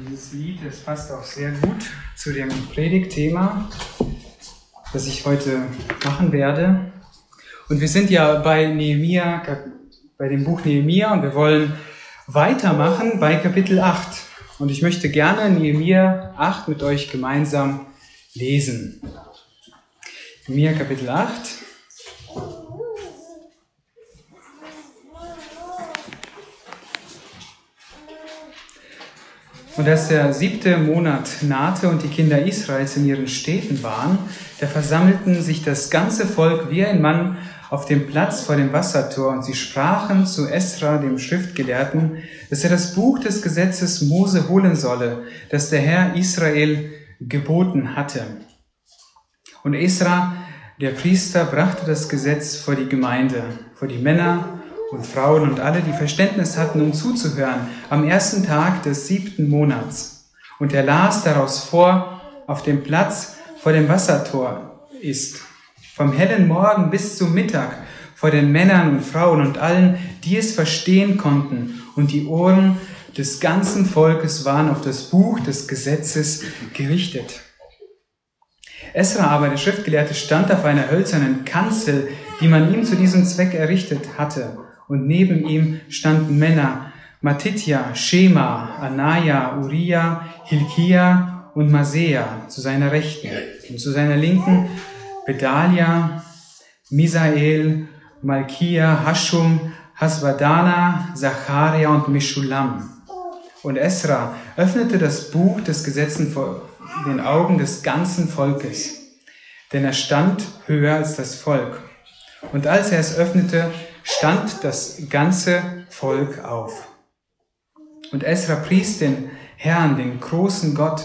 Dieses Lied, das passt auch sehr gut zu dem Predigtthema, das ich heute machen werde. Und wir sind ja bei Nehemia, bei dem Buch Nehemia und wir wollen weitermachen bei Kapitel 8. Und ich möchte gerne Nehemia 8 mit euch gemeinsam lesen. Nehemia Kapitel 8. Und als der siebte Monat nahte und die Kinder Israels in ihren Städten waren, da versammelten sich das ganze Volk wie ein Mann auf dem Platz vor dem Wassertor und sie sprachen zu Esra, dem Schriftgelehrten, dass er das Buch des Gesetzes Mose holen solle, das der Herr Israel geboten hatte. Und Esra, der Priester, brachte das Gesetz vor die Gemeinde, vor die Männer und Frauen und alle, die Verständnis hatten, um zuzuhören, am ersten Tag des siebten Monats. Und er las daraus vor, auf dem Platz vor dem Wassertor ist, vom hellen Morgen bis zum Mittag, vor den Männern und Frauen und allen, die es verstehen konnten, und die Ohren des ganzen Volkes waren auf das Buch des Gesetzes gerichtet. Esra aber, der Schriftgelehrte, stand auf einer hölzernen Kanzel, die man ihm zu diesem Zweck errichtet hatte und neben ihm standen Männer, Matitja, Shema, Anaya, Uriah, Hilkia und Masea zu seiner Rechten und zu seiner Linken Bedalia, Misael, Malkia, Hashum, Hasbadana, Zacharia und Meshulam. Und Esra öffnete das Buch des Gesetzes vor den Augen des ganzen Volkes, denn er stand höher als das Volk. Und als er es öffnete, stand das ganze Volk auf. Und Esra pries den Herrn, den großen Gott,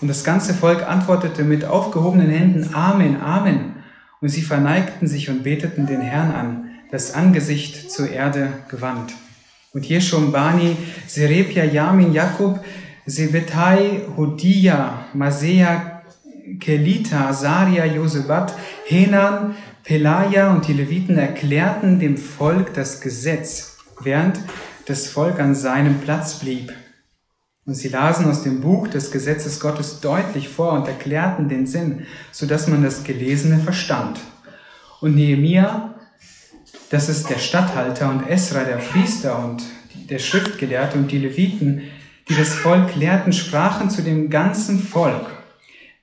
und das ganze Volk antwortete mit aufgehobenen Händen Amen, Amen. Und sie verneigten sich und beteten den Herrn an, das Angesicht zur Erde gewandt. Und Jeshum, Bani, Serebia, Yamin, Jakob, Sebetai, Hodia, Masea, Kelita, Saria, Josebat, Henan, Pelaja und die Leviten erklärten dem Volk das Gesetz, während das Volk an seinem Platz blieb. Und sie lasen aus dem Buch des Gesetzes Gottes deutlich vor und erklärten den Sinn, so dass man das Gelesene verstand. Und Nehemia, das ist der Statthalter, und Esra, der Priester und der Schriftgelehrte und die Leviten, die das Volk lehrten, sprachen zu dem ganzen Volk.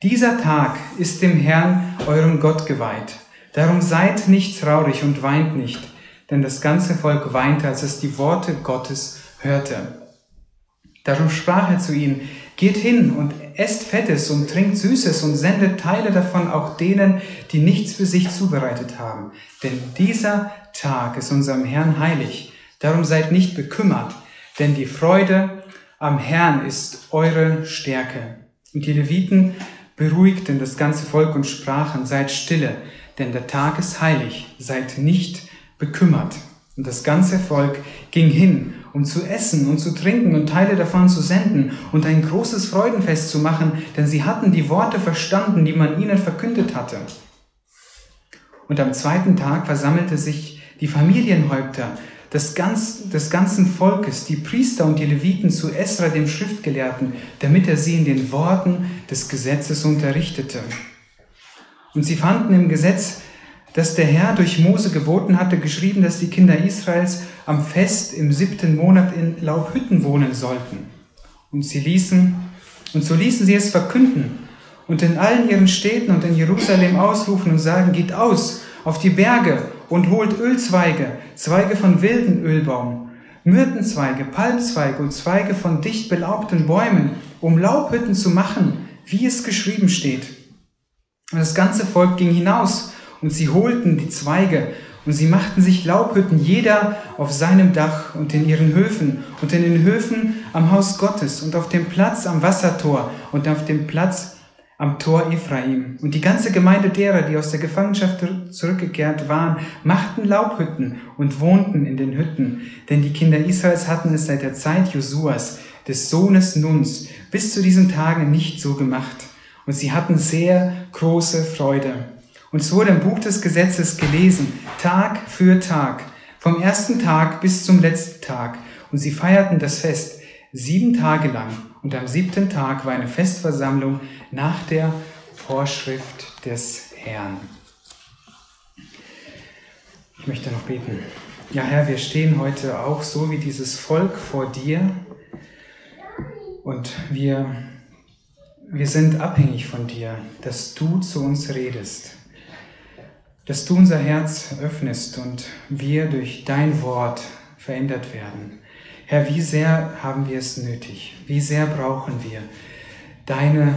Dieser Tag ist dem Herrn, eurem Gott, geweiht. Darum seid nicht traurig und weint nicht, denn das ganze Volk weinte, als es die Worte Gottes hörte. Darum sprach er zu ihnen, geht hin und esst Fettes und trinkt Süßes und sendet Teile davon auch denen, die nichts für sich zubereitet haben. Denn dieser Tag ist unserem Herrn heilig. Darum seid nicht bekümmert, denn die Freude am Herrn ist eure Stärke. Und die Leviten beruhigten das ganze Volk und sprachen, seid stille, denn der Tag ist heilig, seid nicht bekümmert. Und das ganze Volk ging hin, um zu essen und zu trinken und Teile davon zu senden und ein großes Freudenfest zu machen, denn sie hatten die Worte verstanden, die man ihnen verkündet hatte. Und am zweiten Tag versammelte sich die Familienhäupter des, ganz, des ganzen Volkes, die Priester und die Leviten zu Esra, dem Schriftgelehrten, damit er sie in den Worten des Gesetzes unterrichtete. Und sie fanden im Gesetz, das der Herr durch Mose geboten hatte, geschrieben, dass die Kinder Israels am Fest im siebten Monat in Laubhütten wohnen sollten. Und sie ließen, und so ließen sie es verkünden und in allen ihren Städten und in Jerusalem ausrufen und sagen, geht aus auf die Berge und holt Ölzweige, Zweige von wilden Ölbaum, Myrtenzweige, Palmzweige und Zweige von dicht belaubten Bäumen, um Laubhütten zu machen, wie es geschrieben steht. Und das ganze Volk ging hinaus und sie holten die Zweige und sie machten sich Laubhütten, jeder auf seinem Dach und in ihren Höfen und in den Höfen am Haus Gottes und auf dem Platz am Wassertor und auf dem Platz am Tor Ephraim. Und die ganze Gemeinde derer, die aus der Gefangenschaft zurückgekehrt waren, machten Laubhütten und wohnten in den Hütten. Denn die Kinder Israels hatten es seit der Zeit Josuas, des Sohnes Nuns, bis zu diesen Tagen nicht so gemacht und sie hatten sehr große Freude. Und es wurde im Buch des Gesetzes gelesen, Tag für Tag, vom ersten Tag bis zum letzten Tag. Und sie feierten das Fest sieben Tage lang Und am siebten Tag war eine Festversammlung nach der Vorschrift des Herrn. Ich möchte noch beten. Ja, Herr, wir stehen heute auch so wie dieses Volk vor dir und wir, wir sind abhängig von dir, dass du zu uns redest, dass du unser Herz öffnest und wir durch dein Wort verändert werden. Herr, wie sehr haben wir es nötig? Wie sehr brauchen wir deine,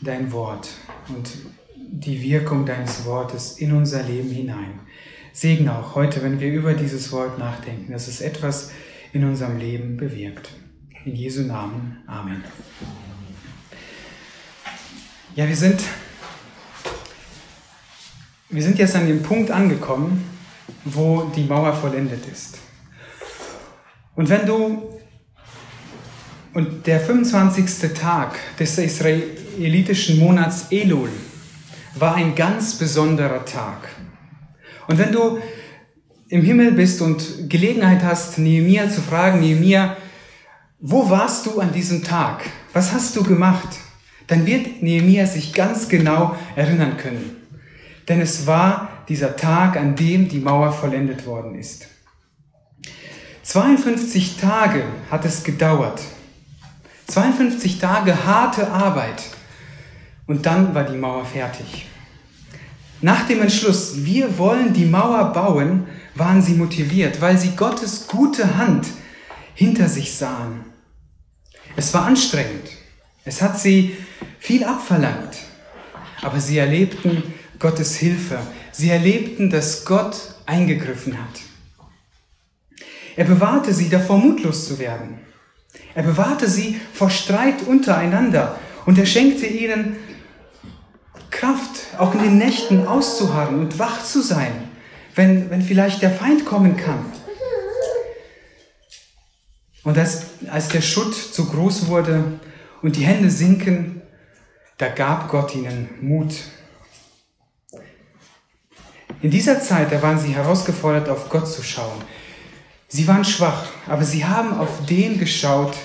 dein Wort und die Wirkung deines Wortes in unser Leben hinein? Segne auch heute, wenn wir über dieses Wort nachdenken, dass es etwas in unserem Leben bewirkt. In Jesu Namen. Amen. Ja, wir sind, wir sind jetzt an dem Punkt angekommen, wo die Mauer vollendet ist. Und wenn du, und der 25. Tag des israelitischen Monats Elul war ein ganz besonderer Tag. Und wenn du im Himmel bist und Gelegenheit hast, Nehemiah zu fragen, Nehemiah, wo warst du an diesem Tag? Was hast du gemacht? Dann wird Nehemiah sich ganz genau erinnern können. Denn es war dieser Tag, an dem die Mauer vollendet worden ist. 52 Tage hat es gedauert. 52 Tage harte Arbeit. Und dann war die Mauer fertig. Nach dem Entschluss, wir wollen die Mauer bauen, waren sie motiviert, weil sie Gottes gute Hand hinter sich sahen. Es war anstrengend. Es hat sie viel abverlangt. Aber sie erlebten Gottes Hilfe. Sie erlebten, dass Gott eingegriffen hat. Er bewahrte sie davor, mutlos zu werden. Er bewahrte sie vor Streit untereinander und er schenkte ihnen Kraft, auch in den Nächten auszuharren und wach zu sein, wenn, wenn vielleicht der Feind kommen kann. Und als, als der Schutt zu groß wurde und die Hände sinken, da gab Gott ihnen Mut. In dieser Zeit, da waren sie herausgefordert, auf Gott zu schauen. Sie waren schwach, aber sie haben auf den geschaut,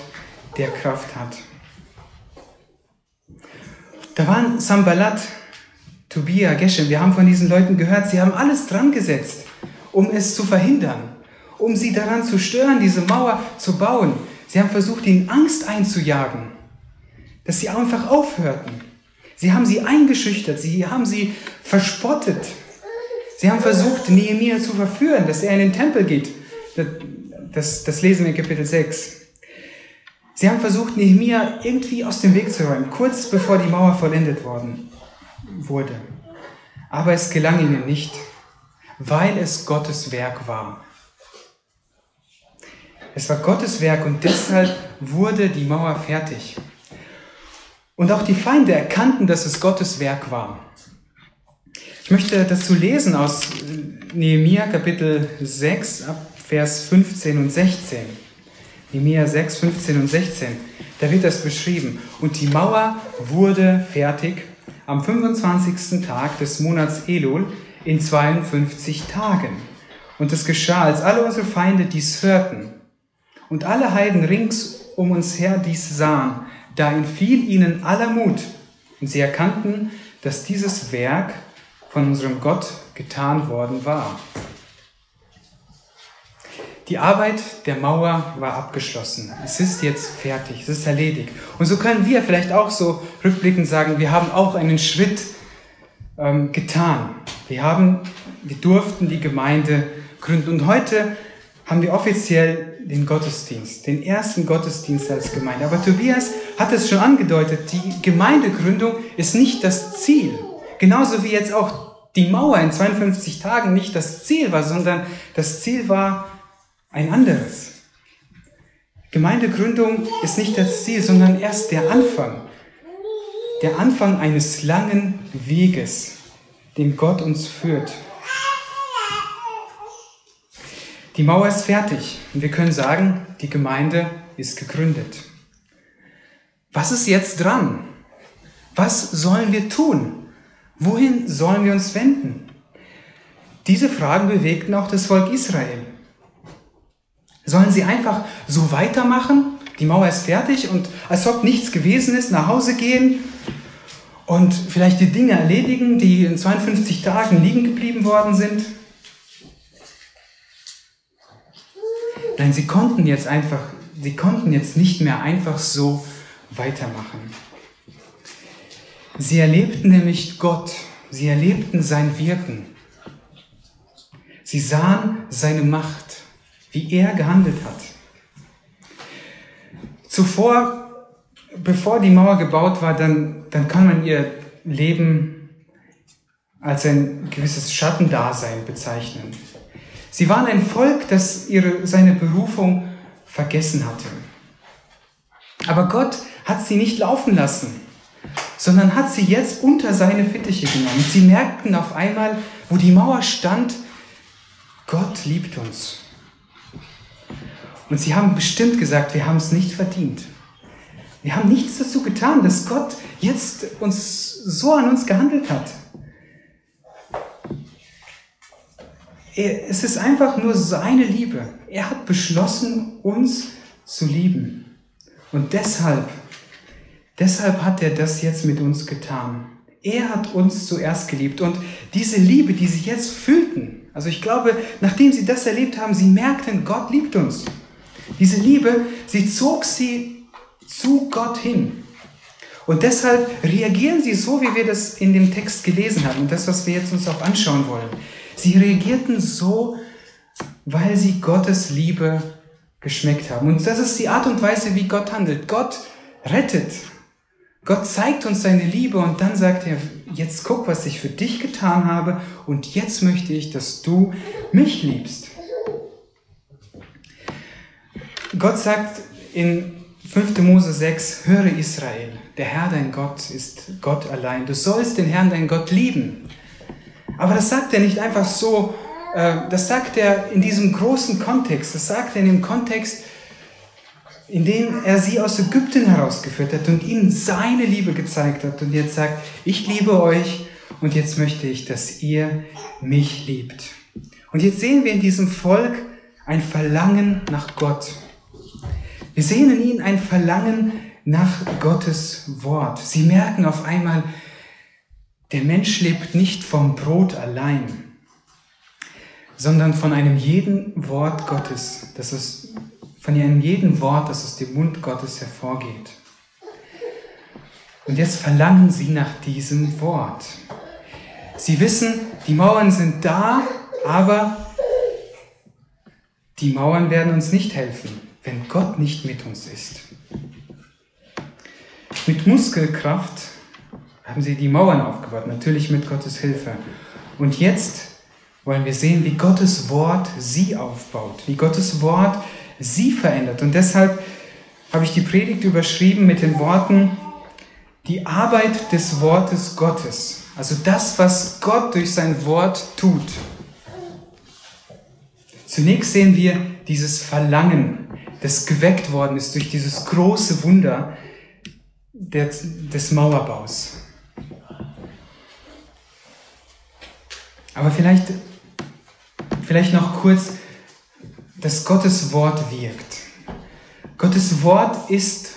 der Kraft hat. Da waren Sambalat, Tobia, Geshem, wir haben von diesen Leuten gehört, sie haben alles dran gesetzt, um es zu verhindern, um sie daran zu stören, diese Mauer zu bauen. Sie haben versucht, ihnen Angst einzujagen, dass sie einfach aufhörten. Sie haben sie eingeschüchtert, sie haben sie verspottet. Sie haben versucht, Nehemiah zu verführen, dass er in den Tempel geht. Das, das lesen wir in Kapitel 6. Sie haben versucht, Nehemiah irgendwie aus dem Weg zu räumen, kurz bevor die Mauer vollendet worden wurde. Aber es gelang ihnen nicht, weil es Gottes Werk war. Es war Gottes Werk und deshalb wurde die Mauer fertig. Und auch die Feinde erkannten, dass es Gottes Werk war. Ich möchte dazu lesen aus Nehemia Kapitel 6 ab Vers 15 und 16. Nehemia 6, 15 und 16. Da wird das beschrieben. Und die Mauer wurde fertig am 25. Tag des Monats Elul in 52 Tagen. Und es geschah, als alle unsere Feinde dies hörten und alle Heiden rings um uns her dies sahen, da entfiel ihnen aller Mut. Und sie erkannten, dass dieses Werk von unserem Gott getan worden war. Die Arbeit der Mauer war abgeschlossen. Es ist jetzt fertig, es ist erledigt. Und so können wir vielleicht auch so rückblickend sagen, wir haben auch einen Schritt ähm, getan. Wir haben, wir durften die Gemeinde gründen. Und heute haben wir offiziell den Gottesdienst, den ersten Gottesdienst als Gemeinde. Aber Tobias hat es schon angedeutet, die Gemeindegründung ist nicht das Ziel. Genauso wie jetzt auch die Mauer in 52 Tagen nicht das Ziel war, sondern das Ziel war, ein anderes. Gemeindegründung ist nicht das Ziel, sondern erst der Anfang. Der Anfang eines langen Weges, den Gott uns führt. Die Mauer ist fertig und wir können sagen, die Gemeinde ist gegründet. Was ist jetzt dran? Was sollen wir tun? Wohin sollen wir uns wenden? Diese Fragen bewegten auch das Volk Israel. Sollen sie einfach so weitermachen, Die Mauer ist fertig und als ob nichts gewesen ist, nach Hause gehen und vielleicht die Dinge erledigen, die in 52 Tagen liegen geblieben worden sind. Nein, sie konnten jetzt einfach, sie konnten jetzt nicht mehr einfach so weitermachen. Sie erlebten nämlich Gott, sie erlebten sein Wirken. Sie sahen seine Macht, wie er gehandelt hat. Zuvor, bevor die Mauer gebaut war, dann, dann kann man ihr Leben als ein gewisses Schattendasein bezeichnen. Sie waren ein Volk, das ihre, seine Berufung vergessen hatte. Aber Gott hat sie nicht laufen lassen, sondern hat sie jetzt unter seine Fittiche genommen. Sie merkten auf einmal, wo die Mauer stand, Gott liebt uns. Und sie haben bestimmt gesagt, wir haben es nicht verdient. Wir haben nichts dazu getan, dass Gott jetzt uns so an uns gehandelt hat. Es ist einfach nur seine Liebe. Er hat beschlossen, uns zu lieben. Und deshalb, deshalb hat er das jetzt mit uns getan. Er hat uns zuerst geliebt. Und diese Liebe, die sie jetzt fühlten, also ich glaube, nachdem sie das erlebt haben, sie merkten, Gott liebt uns. Diese Liebe, sie zog sie zu Gott hin. Und deshalb reagieren sie so, wie wir das in dem Text gelesen haben und das, was wir jetzt uns auch anschauen wollen. Sie reagierten so, weil sie Gottes Liebe geschmeckt haben. Und das ist die Art und Weise, wie Gott handelt. Gott rettet. Gott zeigt uns seine Liebe und dann sagt er, jetzt guck, was ich für dich getan habe und jetzt möchte ich, dass du mich liebst. Gott sagt in 5. Mose 6, höre Israel, der Herr dein Gott ist Gott allein. Du sollst den Herrn dein Gott lieben. Aber das sagt er nicht einfach so, äh, das sagt er in diesem großen Kontext, das sagt er in dem Kontext, in dem er sie aus Ägypten herausgeführt hat und ihnen seine Liebe gezeigt hat und jetzt sagt, ich liebe euch und jetzt möchte ich, dass ihr mich liebt. Und jetzt sehen wir in diesem Volk ein Verlangen nach Gott. Wir sehen in ihnen ein Verlangen nach Gottes Wort. Sie merken auf einmal, der Mensch lebt nicht vom Brot allein, sondern von einem jeden Wort Gottes, das ist von einem jeden Wort, das aus dem Mund Gottes hervorgeht. Und jetzt verlangen sie nach diesem Wort. Sie wissen, die Mauern sind da, aber die Mauern werden uns nicht helfen wenn Gott nicht mit uns ist. Mit Muskelkraft haben sie die Mauern aufgebaut, natürlich mit Gottes Hilfe. Und jetzt wollen wir sehen, wie Gottes Wort sie aufbaut, wie Gottes Wort sie verändert. Und deshalb habe ich die Predigt überschrieben mit den Worten, die Arbeit des Wortes Gottes. Also das, was Gott durch sein Wort tut. Zunächst sehen wir dieses Verlangen das geweckt worden ist durch dieses große Wunder des Mauerbaus. Aber vielleicht, vielleicht noch kurz, dass Gottes Wort wirkt. Gottes Wort ist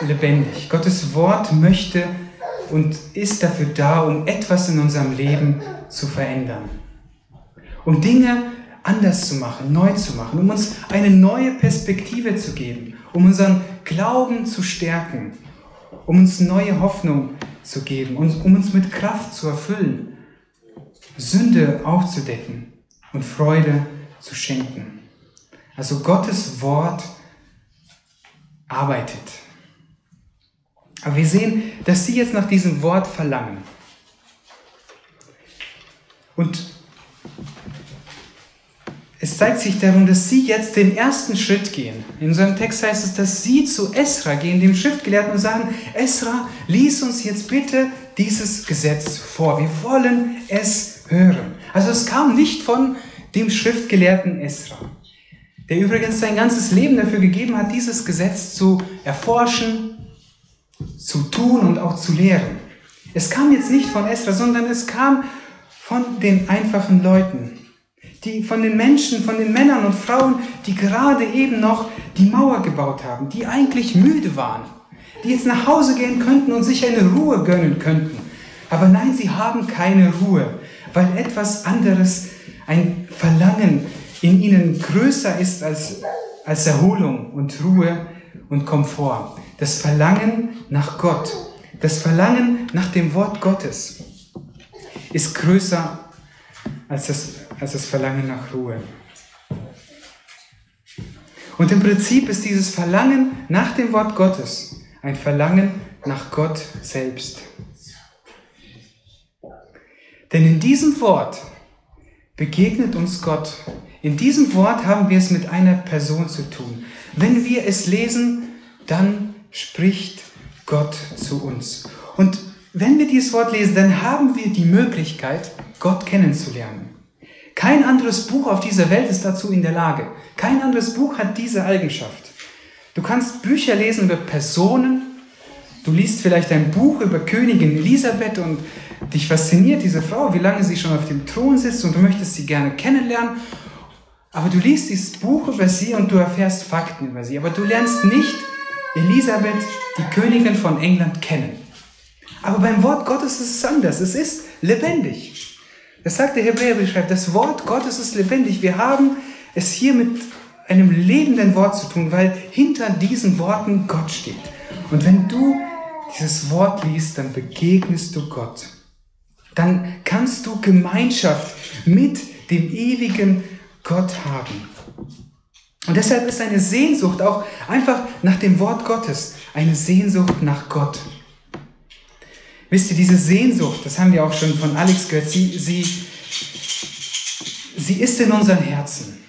lebendig. Gottes Wort möchte und ist dafür da, um etwas in unserem Leben zu verändern. Um Dinge anders zu machen, neu zu machen, um uns eine neue Perspektive zu geben, um unseren Glauben zu stärken, um uns neue Hoffnung zu geben und um uns mit Kraft zu erfüllen, Sünde aufzudecken und Freude zu schenken. Also Gottes Wort arbeitet. Aber wir sehen, dass sie jetzt nach diesem Wort verlangen. Und es zeigt sich darum, dass sie jetzt den ersten Schritt gehen. In unserem Text heißt es, dass sie zu Esra gehen, dem Schriftgelehrten, und sagen, Esra, lies uns jetzt bitte dieses Gesetz vor. Wir wollen es hören. Also es kam nicht von dem Schriftgelehrten Esra, der übrigens sein ganzes Leben dafür gegeben hat, dieses Gesetz zu erforschen, zu tun und auch zu lehren. Es kam jetzt nicht von Esra, sondern es kam von den einfachen Leuten, die, von den Menschen, von den Männern und Frauen, die gerade eben noch die Mauer gebaut haben, die eigentlich müde waren, die jetzt nach Hause gehen könnten und sich eine Ruhe gönnen könnten. Aber nein, sie haben keine Ruhe, weil etwas anderes, ein Verlangen in ihnen größer ist als, als Erholung und Ruhe und Komfort. Das Verlangen nach Gott, das Verlangen nach dem Wort Gottes ist größer als das, als das Verlangen nach Ruhe. Und im Prinzip ist dieses Verlangen nach dem Wort Gottes ein Verlangen nach Gott selbst. Denn in diesem Wort begegnet uns Gott. In diesem Wort haben wir es mit einer Person zu tun. Wenn wir es lesen, dann spricht Gott zu uns. Und wenn wir dieses Wort lesen, dann haben wir die Möglichkeit, Gott kennenzulernen. Kein anderes Buch auf dieser Welt ist dazu in der Lage. Kein anderes Buch hat diese Eigenschaft. Du kannst Bücher lesen über Personen. Du liest vielleicht ein Buch über Königin Elisabeth und dich fasziniert diese Frau, wie lange sie schon auf dem Thron sitzt und du möchtest sie gerne kennenlernen. Aber du liest dieses Buch über sie und du erfährst Fakten über sie. Aber du lernst nicht Elisabeth, die Königin von England, kennen. Aber beim Wort Gottes ist es anders. Es ist lebendig. Das sagt der Hebräerbrief, das Wort Gottes ist lebendig. Wir haben es hier mit einem lebenden Wort zu tun, weil hinter diesen Worten Gott steht. Und wenn du dieses Wort liest, dann begegnest du Gott. Dann kannst du Gemeinschaft mit dem ewigen Gott haben. Und deshalb ist eine Sehnsucht auch einfach nach dem Wort Gottes, eine Sehnsucht nach Gott. Wisst ihr, diese Sehnsucht, das haben wir auch schon von Alex gehört, sie, sie, sie ist in unseren Herzen.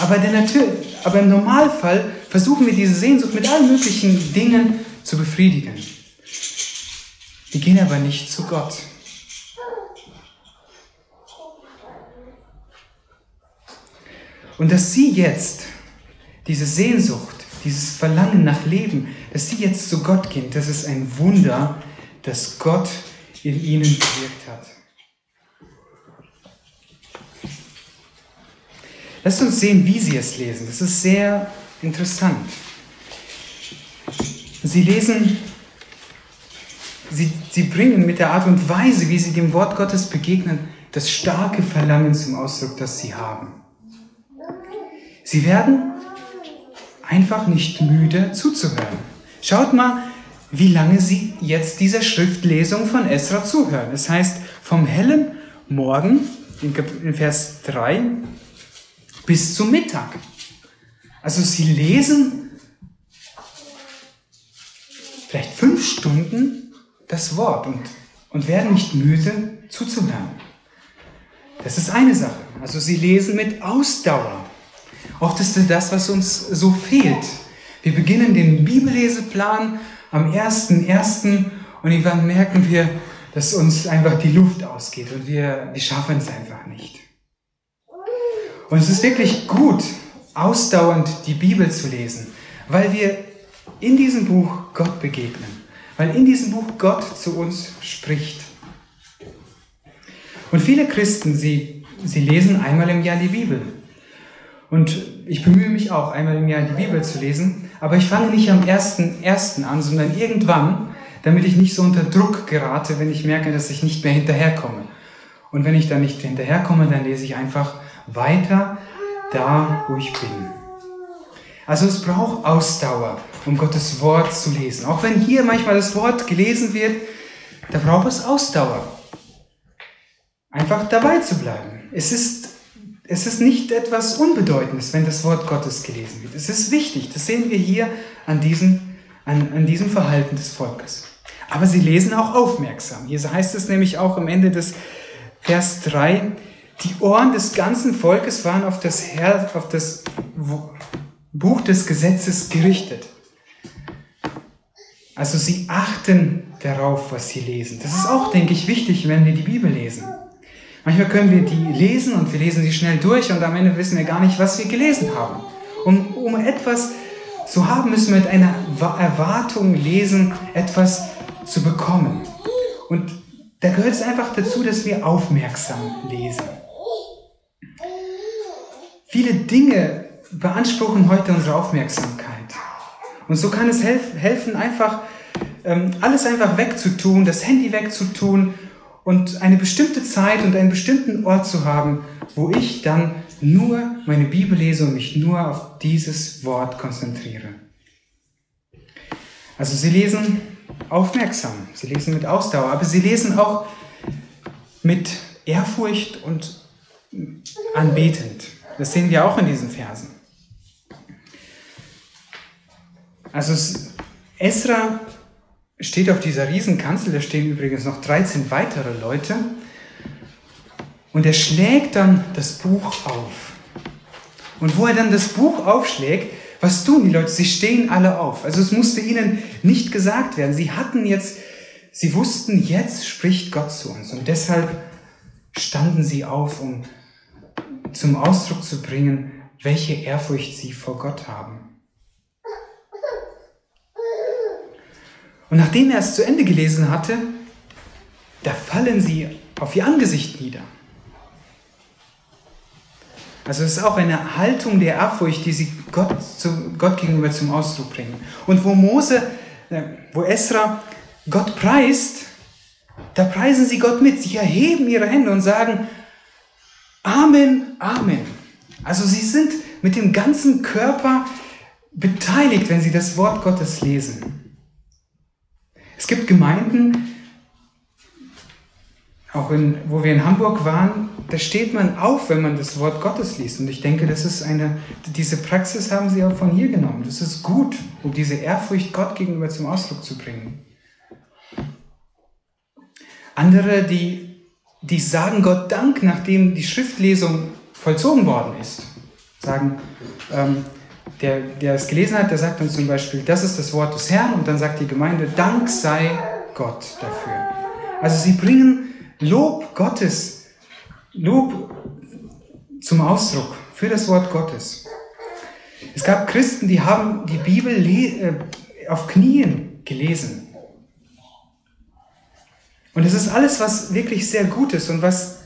Aber, der Natur, aber im Normalfall versuchen wir diese Sehnsucht mit allen möglichen Dingen zu befriedigen. Wir gehen aber nicht zu Gott. Und dass sie jetzt diese Sehnsucht dieses Verlangen nach Leben, dass sie jetzt zu Gott gehen, das ist ein Wunder, das Gott in ihnen gewirkt hat. Lasst uns sehen, wie sie es lesen. Das ist sehr interessant. Sie lesen, sie, sie bringen mit der Art und Weise, wie sie dem Wort Gottes begegnen, das starke Verlangen zum Ausdruck, das sie haben. Sie werden einfach nicht müde zuzuhören. Schaut mal, wie lange Sie jetzt dieser Schriftlesung von Esra zuhören. Es heißt, vom hellen Morgen, in Vers 3, bis zum Mittag. Also Sie lesen vielleicht fünf Stunden das Wort und, und werden nicht müde zuzuhören. Das ist eine Sache. Also Sie lesen mit Ausdauer. Oft ist es das, was uns so fehlt. Wir beginnen den Bibelleseplan am 1.1. und irgendwann merken wir, dass uns einfach die Luft ausgeht und wir, wir schaffen es einfach nicht. Und es ist wirklich gut, ausdauernd die Bibel zu lesen, weil wir in diesem Buch Gott begegnen, weil in diesem Buch Gott zu uns spricht. Und viele Christen, sie, sie lesen einmal im Jahr die Bibel. Und ich bemühe mich auch, einmal im Jahr die Bibel zu lesen, aber ich fange nicht am ersten ersten an, sondern irgendwann, damit ich nicht so unter Druck gerate, wenn ich merke, dass ich nicht mehr hinterherkomme. Und wenn ich dann nicht hinterherkomme, dann lese ich einfach weiter da, wo ich bin. Also es braucht Ausdauer, um Gottes Wort zu lesen. Auch wenn hier manchmal das Wort gelesen wird, da braucht es Ausdauer. Einfach dabei zu bleiben. Es ist es ist nicht etwas Unbedeutendes, wenn das Wort Gottes gelesen wird. Es ist wichtig. Das sehen wir hier an diesem, an, an diesem Verhalten des Volkes. Aber sie lesen auch aufmerksam. Hier heißt es nämlich auch am Ende des Vers 3, die Ohren des ganzen Volkes waren auf das, Her auf das Buch des Gesetzes gerichtet. Also sie achten darauf, was sie lesen. Das ist auch, denke ich, wichtig, wenn wir die Bibel lesen. Manchmal können wir die lesen und wir lesen sie schnell durch und am Ende wissen wir gar nicht, was wir gelesen haben. Um, um etwas zu haben, müssen wir mit einer Erwartung lesen, etwas zu bekommen. Und da gehört es einfach dazu, dass wir aufmerksam lesen. Viele Dinge beanspruchen heute unsere Aufmerksamkeit. Und so kann es helfen, einfach ähm, alles einfach wegzutun, das Handy wegzutun und eine bestimmte Zeit und einen bestimmten Ort zu haben, wo ich dann nur meine Bibel lese und mich nur auf dieses Wort konzentriere. Also Sie lesen aufmerksam, Sie lesen mit Ausdauer, aber Sie lesen auch mit Ehrfurcht und anbetend. Das sehen wir auch in diesen Versen. Also Esra steht auf dieser Riesenkanzel, da stehen übrigens noch 13 weitere Leute. Und er schlägt dann das Buch auf. Und wo er dann das Buch aufschlägt, was tun die Leute? Sie stehen alle auf. Also es musste ihnen nicht gesagt werden. Sie hatten jetzt, sie wussten, jetzt spricht Gott zu uns. Und deshalb standen sie auf, um zum Ausdruck zu bringen, welche Ehrfurcht sie vor Gott haben. Und nachdem er es zu Ende gelesen hatte, da fallen sie auf ihr Angesicht nieder. Also es ist auch eine Haltung der Ehrfurcht, die sie Gott, zu, Gott gegenüber zum Ausdruck bringen. Und wo Mose, äh, wo Esra Gott preist, da preisen sie Gott mit. Sie erheben ihre Hände und sagen, Amen, Amen. Also sie sind mit dem ganzen Körper beteiligt, wenn sie das Wort Gottes lesen. Es gibt Gemeinden, auch in, wo wir in Hamburg waren, da steht man auf, wenn man das Wort Gottes liest. Und ich denke, das ist eine, diese Praxis haben sie auch von hier genommen. Das ist gut, um diese Ehrfurcht Gott gegenüber zum Ausdruck zu bringen. Andere, die, die sagen Gott Dank, nachdem die Schriftlesung vollzogen worden ist, sagen, ähm, der, der es gelesen hat, der sagt dann zum Beispiel, das ist das Wort des Herrn und dann sagt die Gemeinde, Dank sei Gott dafür. Also sie bringen Lob Gottes, Lob zum Ausdruck für das Wort Gottes. Es gab Christen, die haben die Bibel äh, auf Knien gelesen. Und es ist alles, was wirklich sehr gut ist und was,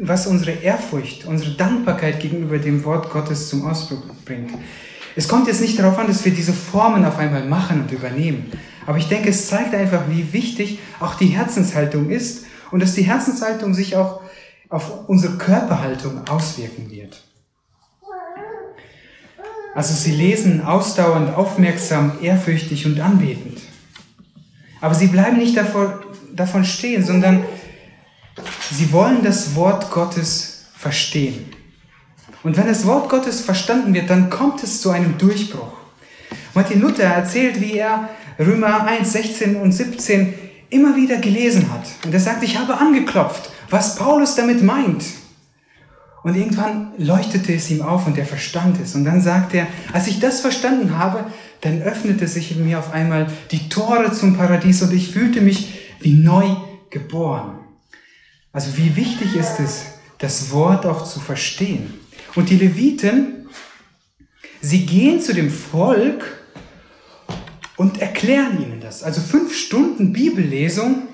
was unsere Ehrfurcht, unsere Dankbarkeit gegenüber dem Wort Gottes zum Ausdruck bringt. Es kommt jetzt nicht darauf an, dass wir diese Formen auf einmal machen und übernehmen. Aber ich denke, es zeigt einfach, wie wichtig auch die Herzenshaltung ist und dass die Herzenshaltung sich auch auf unsere Körperhaltung auswirken wird. Also sie lesen ausdauernd, aufmerksam, ehrfürchtig und anbetend. Aber sie bleiben nicht davor, davon stehen, sondern sie wollen das Wort Gottes verstehen. Und wenn das Wort Gottes verstanden wird, dann kommt es zu einem Durchbruch. Martin Luther erzählt, wie er Römer 1, 16 und 17 immer wieder gelesen hat. Und er sagt, ich habe angeklopft, was Paulus damit meint. Und irgendwann leuchtete es ihm auf und er verstand es. Und dann sagt er, als ich das verstanden habe, dann öffnete sich in mir auf einmal die Tore zum Paradies und ich fühlte mich wie neu geboren. Also wie wichtig ist es, das Wort auch zu verstehen. Und die Leviten, sie gehen zu dem Volk und erklären ihnen das. Also fünf Stunden Bibellesung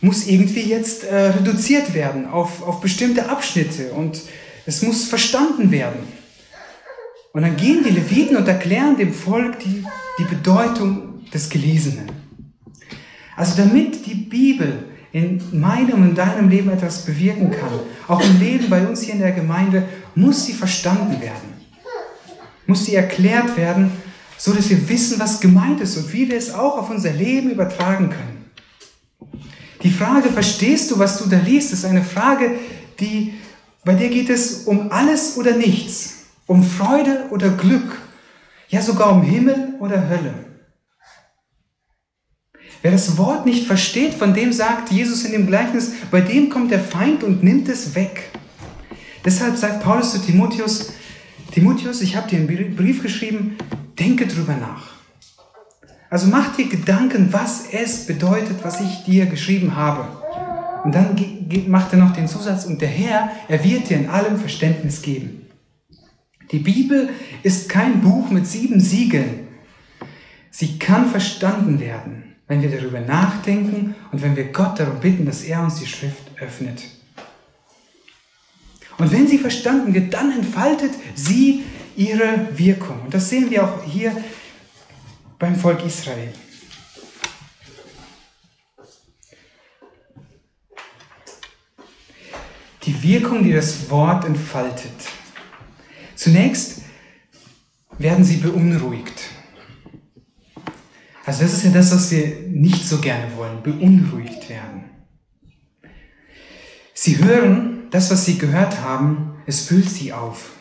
muss irgendwie jetzt äh, reduziert werden auf, auf bestimmte Abschnitte und es muss verstanden werden. Und dann gehen die Leviten und erklären dem Volk die, die Bedeutung des Gelesenen. Also damit die Bibel in meinem und deinem Leben etwas bewirken kann, auch im Leben bei uns hier in der Gemeinde, muss sie verstanden werden. Muss sie erklärt werden, so dass wir wissen, was gemeint ist und wie wir es auch auf unser Leben übertragen können. Die Frage, verstehst du, was du da liest, ist eine Frage, die, bei der geht es um alles oder nichts, um Freude oder Glück, ja sogar um Himmel oder Hölle. Wer das Wort nicht versteht, von dem sagt Jesus in dem Gleichnis, bei dem kommt der Feind und nimmt es weg. Deshalb sagt Paulus zu Timotheus, Timotheus, ich habe dir einen Brief geschrieben, denke drüber nach. Also mach dir Gedanken, was es bedeutet, was ich dir geschrieben habe. Und dann macht er noch den Zusatz, und der Herr, er wird dir in allem Verständnis geben. Die Bibel ist kein Buch mit sieben Siegeln. Sie kann verstanden werden wenn wir darüber nachdenken und wenn wir Gott darum bitten, dass er uns die Schrift öffnet. Und wenn sie verstanden wird, dann entfaltet sie ihre Wirkung. Und das sehen wir auch hier beim Volk Israel. Die Wirkung, die das Wort entfaltet. Zunächst werden sie beunruhigt. Also das ist ja das, was wir nicht so gerne wollen, beunruhigt werden. Sie hören das, was sie gehört haben, es füllt sie auf.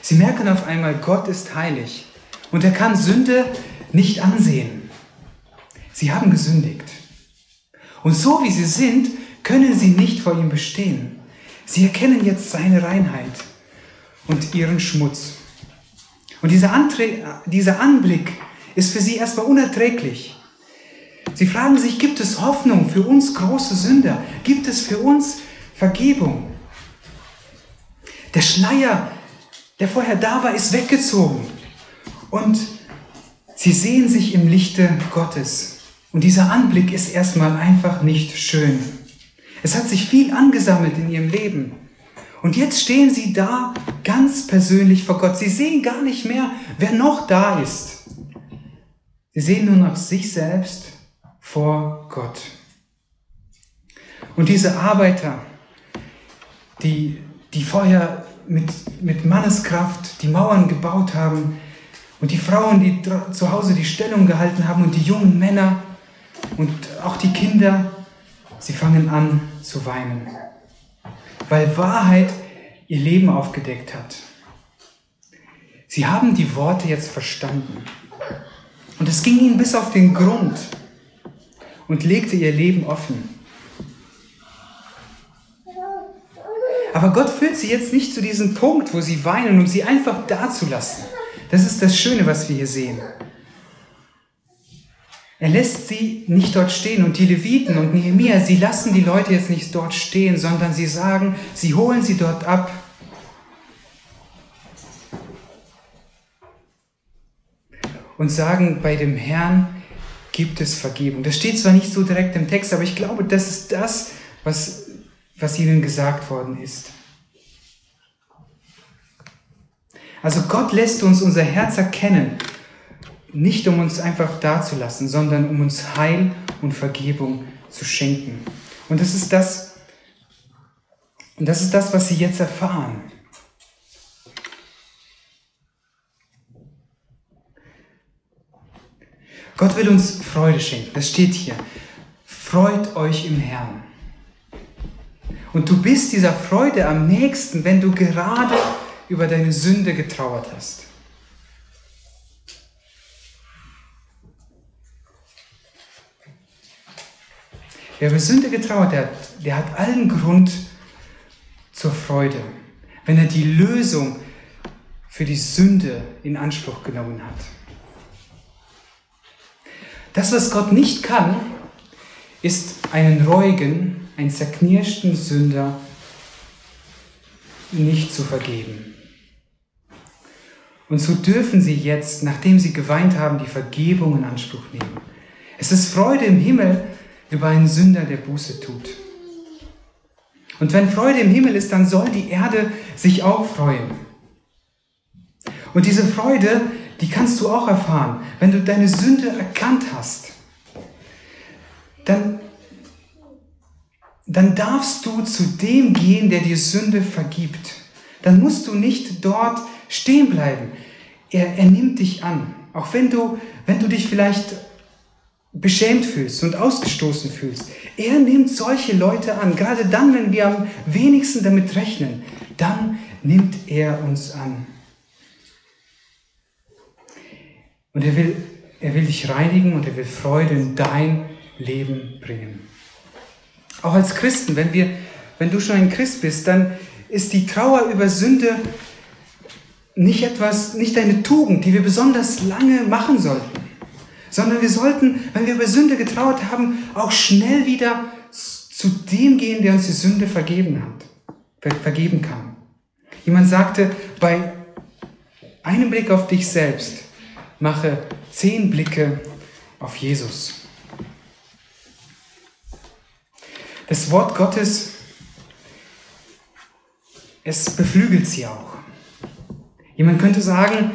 Sie merken auf einmal, Gott ist heilig und er kann Sünde nicht ansehen. Sie haben gesündigt. Und so wie sie sind, können sie nicht vor ihm bestehen. Sie erkennen jetzt seine Reinheit und ihren Schmutz. Und dieser, Antre dieser Anblick ist für sie erstmal unerträglich. Sie fragen sich, gibt es Hoffnung für uns große Sünder? Gibt es für uns Vergebung? Der Schleier, der vorher da war, ist weggezogen. Und sie sehen sich im Lichte Gottes. Und dieser Anblick ist erstmal einfach nicht schön. Es hat sich viel angesammelt in ihrem Leben. Und jetzt stehen sie da ganz persönlich vor Gott. Sie sehen gar nicht mehr, wer noch da ist. Sie sehen nur noch sich selbst vor Gott. Und diese Arbeiter, die, die vorher mit, mit Manneskraft die Mauern gebaut haben und die Frauen, die zu Hause die Stellung gehalten haben und die jungen Männer und auch die Kinder, sie fangen an zu weinen, weil Wahrheit ihr Leben aufgedeckt hat. Sie haben die Worte jetzt verstanden und es ging ihnen bis auf den Grund und legte ihr Leben offen. Aber Gott führt sie jetzt nicht zu diesem Punkt, wo sie weinen, um sie einfach dazulassen. Das ist das Schöne, was wir hier sehen. Er lässt sie nicht dort stehen und die Leviten und Nehemiah, sie lassen die Leute jetzt nicht dort stehen, sondern sie sagen, sie holen sie dort ab. Und sagen, bei dem Herrn gibt es Vergebung. Das steht zwar nicht so direkt im Text, aber ich glaube, das ist das, was was ihnen gesagt worden ist. Also Gott lässt uns unser Herz erkennen, nicht um uns einfach dazulassen, sondern um uns Heil und Vergebung zu schenken. Und das ist das, und das ist das, was sie jetzt erfahren. Gott will uns Freude schenken. Das steht hier. Freut euch im Herrn. Und du bist dieser Freude am nächsten, wenn du gerade über deine Sünde getrauert hast. Wer über Sünde getrauert hat, der hat allen Grund zur Freude, wenn er die Lösung für die Sünde in Anspruch genommen hat. Das, was Gott nicht kann, ist einen reuigen, einen zerknirschten Sünder nicht zu vergeben. Und so dürfen sie jetzt, nachdem sie geweint haben, die Vergebung in Anspruch nehmen. Es ist Freude im Himmel über einen Sünder, der Buße tut. Und wenn Freude im Himmel ist, dann soll die Erde sich auch freuen. Und diese Freude, die kannst du auch erfahren, wenn du deine Sünde erkannt hast. Dann dann darfst du zu dem gehen, der dir Sünde vergibt. Dann musst du nicht dort stehen bleiben. Er, er nimmt dich an. Auch wenn du, wenn du dich vielleicht beschämt fühlst und ausgestoßen fühlst. Er nimmt solche Leute an. Gerade dann, wenn wir am wenigsten damit rechnen, dann nimmt er uns an. Und er will, er will dich reinigen und er will Freude in dein Leben bringen. Auch als Christen, wenn, wir, wenn du schon ein Christ bist, dann ist die Trauer über Sünde nicht etwas, nicht eine Tugend, die wir besonders lange machen sollten, sondern wir sollten, wenn wir über Sünde getrauert haben, auch schnell wieder zu dem gehen, der uns die Sünde vergeben hat, vergeben kann. Jemand sagte, bei einem Blick auf dich selbst mache zehn Blicke auf Jesus. Das Wort Gottes, es beflügelt sie auch. Jemand könnte sagen,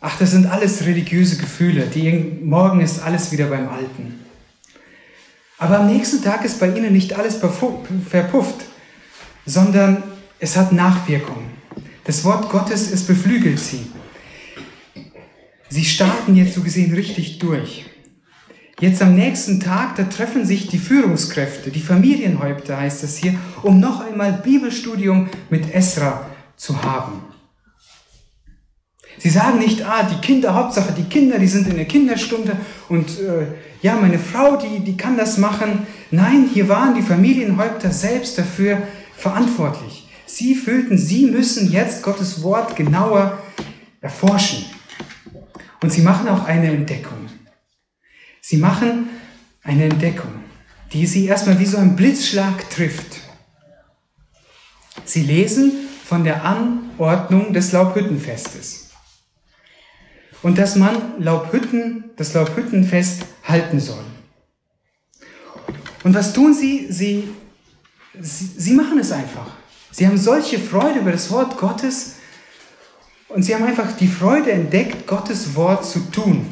ach, das sind alles religiöse Gefühle, die, morgen ist alles wieder beim Alten. Aber am nächsten Tag ist bei ihnen nicht alles verpufft, sondern es hat Nachwirkungen. Das Wort Gottes, es beflügelt sie. Sie starten jetzt so gesehen richtig durch. Jetzt am nächsten Tag, da treffen sich die Führungskräfte, die Familienhäupter heißt es hier, um noch einmal Bibelstudium mit Esra zu haben. Sie sagen nicht, ah, die Kinder, Hauptsache die Kinder, die sind in der Kinderstunde und äh, ja, meine Frau, die, die kann das machen. Nein, hier waren die Familienhäupter selbst dafür verantwortlich. Sie fühlten, sie müssen jetzt Gottes Wort genauer erforschen. Und sie machen auch eine Entdeckung. Sie machen eine Entdeckung, die sie erstmal wie so ein Blitzschlag trifft. Sie lesen von der Anordnung des Laubhüttenfestes. Und dass man Laubhütten, das Laubhüttenfest halten soll. Und was tun sie? Sie, sie? Sie machen es einfach. Sie haben solche Freude über das Wort Gottes und sie haben einfach die Freude entdeckt, Gottes Wort zu tun.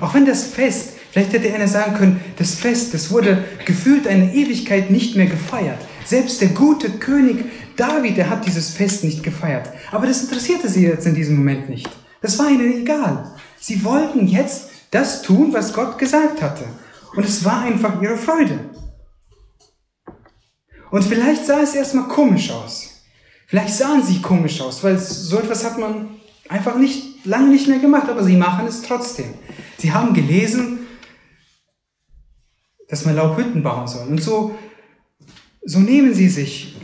Auch wenn das Fest, vielleicht hätte einer sagen können, das Fest, das wurde gefühlt eine Ewigkeit nicht mehr gefeiert. Selbst der gute König David, der hat dieses Fest nicht gefeiert. Aber das interessierte sie jetzt in diesem Moment nicht. Das war ihnen egal. Sie wollten jetzt das tun, was Gott gesagt hatte. Und es war einfach ihre Freude. Und vielleicht sah es erstmal komisch aus. Vielleicht sahen sie komisch aus, weil so etwas hat man einfach nicht, lange nicht mehr gemacht, aber sie machen es trotzdem. Sie haben gelesen, dass man Laubhütten bauen soll. Und so, so nehmen sie sich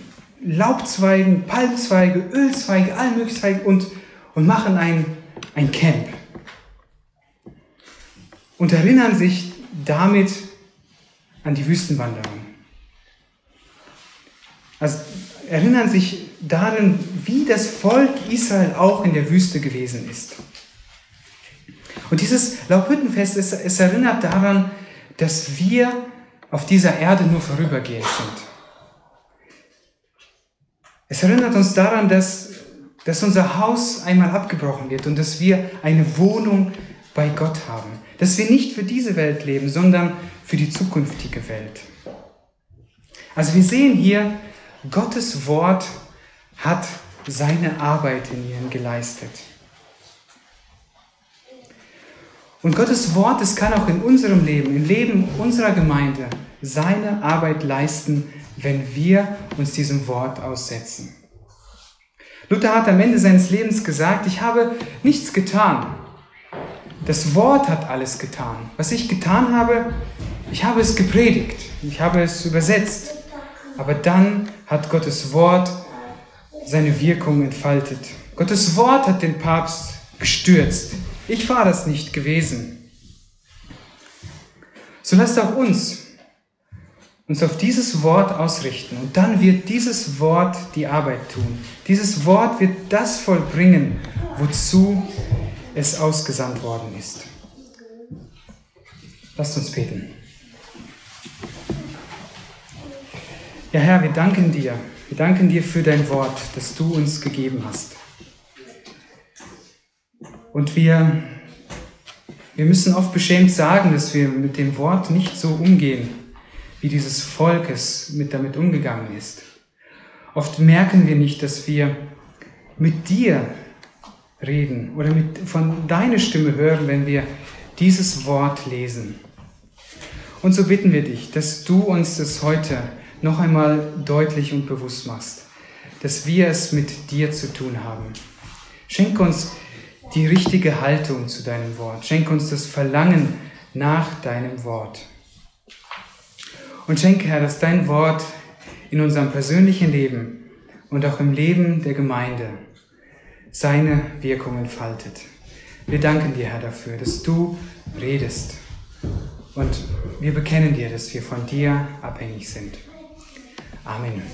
Laubzweigen, Palmzweige, Ölzweige, alle möglichen Zweige und, und machen ein, ein Camp. Und erinnern sich damit an die Wüstenwanderung. Also erinnern sich daran, wie das Volk Israel auch in der Wüste gewesen ist. Und dieses Laubhüttenfest, es, es erinnert daran, dass wir auf dieser Erde nur vorübergehend sind. Es erinnert uns daran, dass, dass unser Haus einmal abgebrochen wird und dass wir eine Wohnung bei Gott haben. Dass wir nicht für diese Welt leben, sondern für die zukünftige Welt. Also wir sehen hier, Gottes Wort hat seine Arbeit in ihnen geleistet. Und Gottes Wort, es kann auch in unserem Leben, im Leben unserer Gemeinde, seine Arbeit leisten, wenn wir uns diesem Wort aussetzen. Luther hat am Ende seines Lebens gesagt, ich habe nichts getan. Das Wort hat alles getan. Was ich getan habe, ich habe es gepredigt, ich habe es übersetzt. Aber dann hat Gottes Wort seine Wirkung entfaltet. Gottes Wort hat den Papst gestürzt. Ich war das nicht gewesen. So lasst auch uns uns auf dieses Wort ausrichten und dann wird dieses Wort die Arbeit tun. Dieses Wort wird das vollbringen, wozu es ausgesandt worden ist. Lasst uns beten. Ja, Herr, wir danken dir. Wir danken dir für dein Wort, das du uns gegeben hast. Und wir, wir müssen oft beschämt sagen, dass wir mit dem Wort nicht so umgehen, wie dieses Volk es mit damit umgegangen ist. Oft merken wir nicht, dass wir mit dir reden oder mit, von deiner Stimme hören, wenn wir dieses Wort lesen. Und so bitten wir dich, dass du uns das heute noch einmal deutlich und bewusst machst, dass wir es mit dir zu tun haben. Schenk uns die richtige Haltung zu deinem Wort. Schenk uns das Verlangen nach deinem Wort. Und schenke, Herr, dass dein Wort in unserem persönlichen Leben und auch im Leben der Gemeinde seine Wirkung entfaltet. Wir danken dir, Herr, dafür, dass du redest. Und wir bekennen dir, dass wir von dir abhängig sind. Amen.